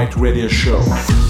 Right radio show.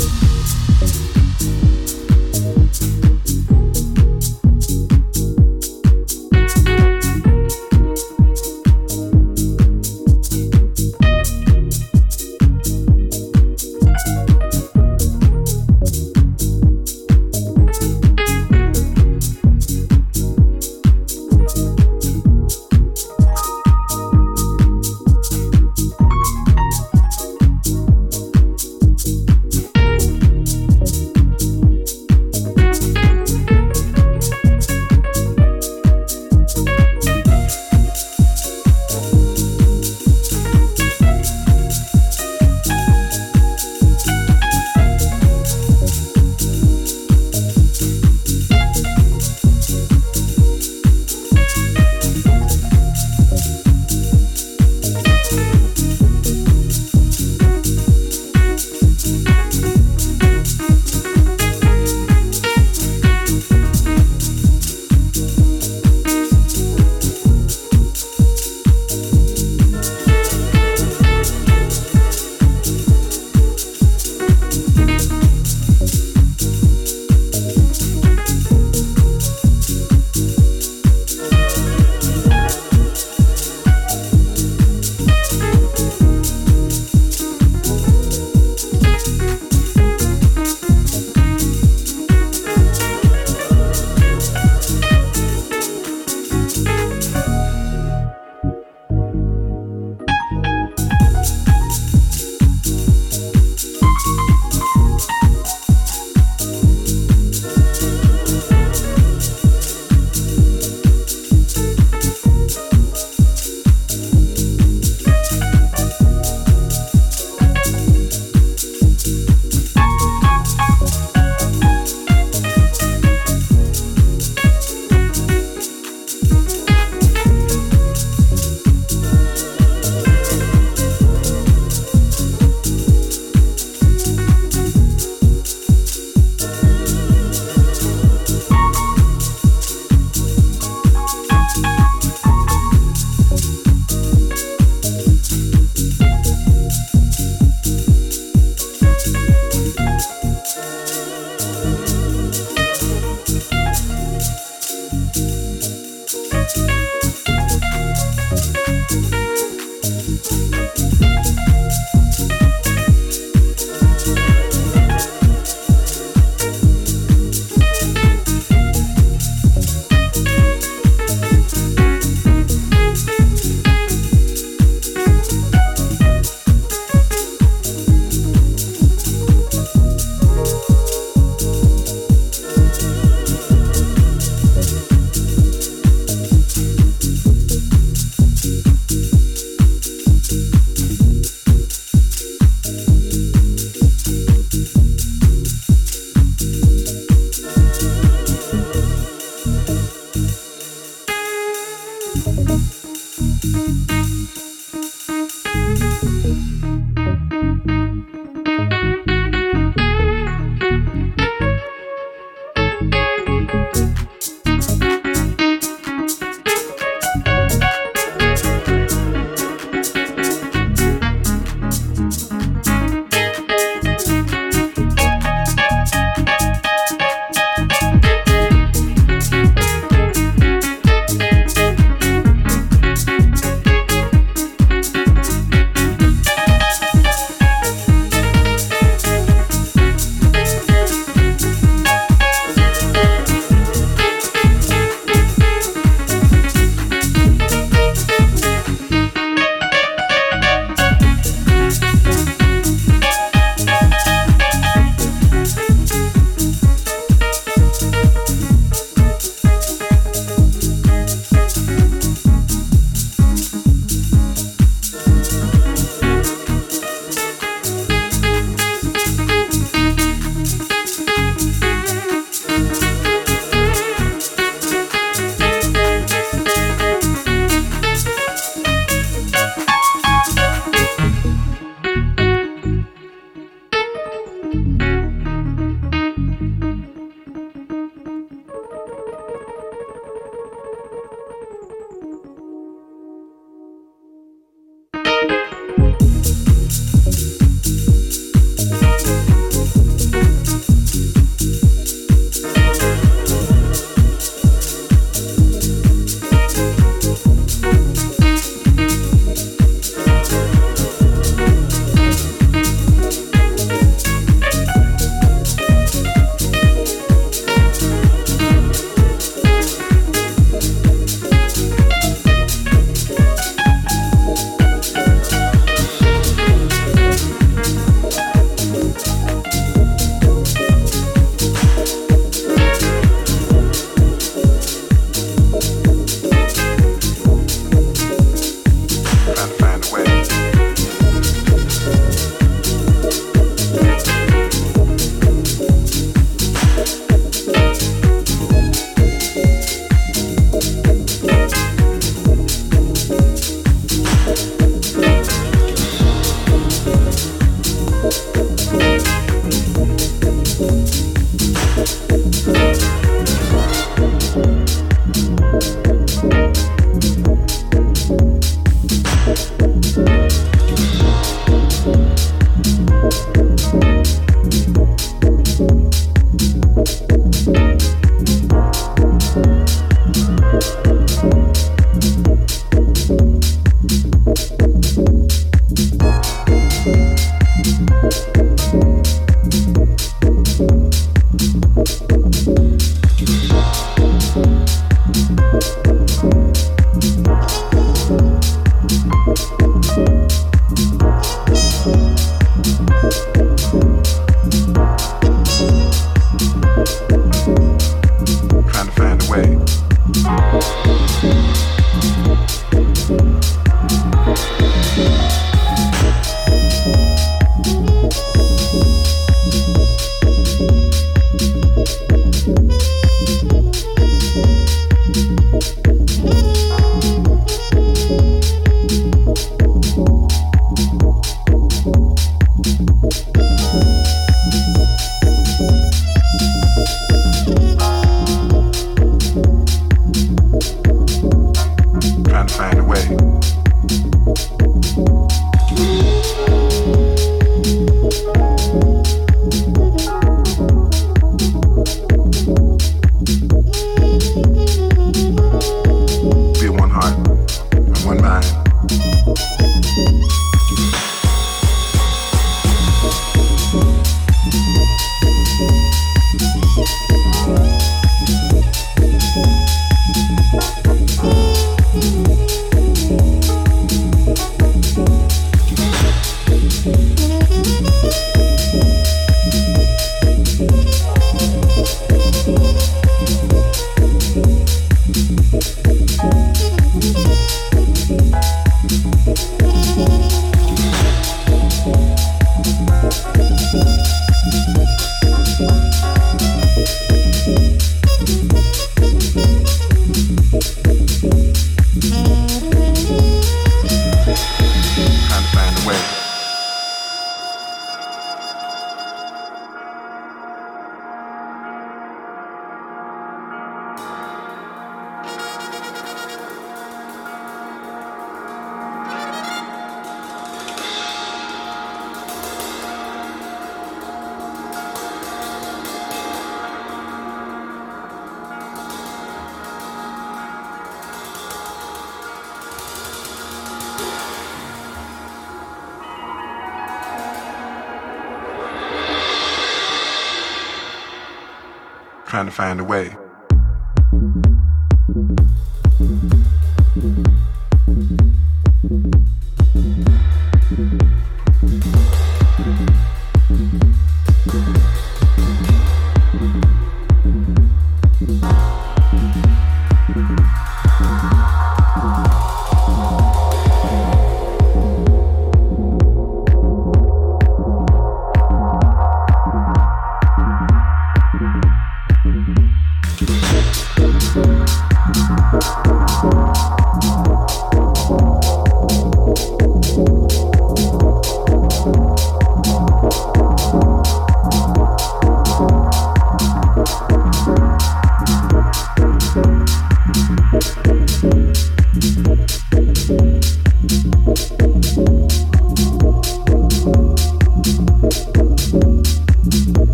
Trying to find a way.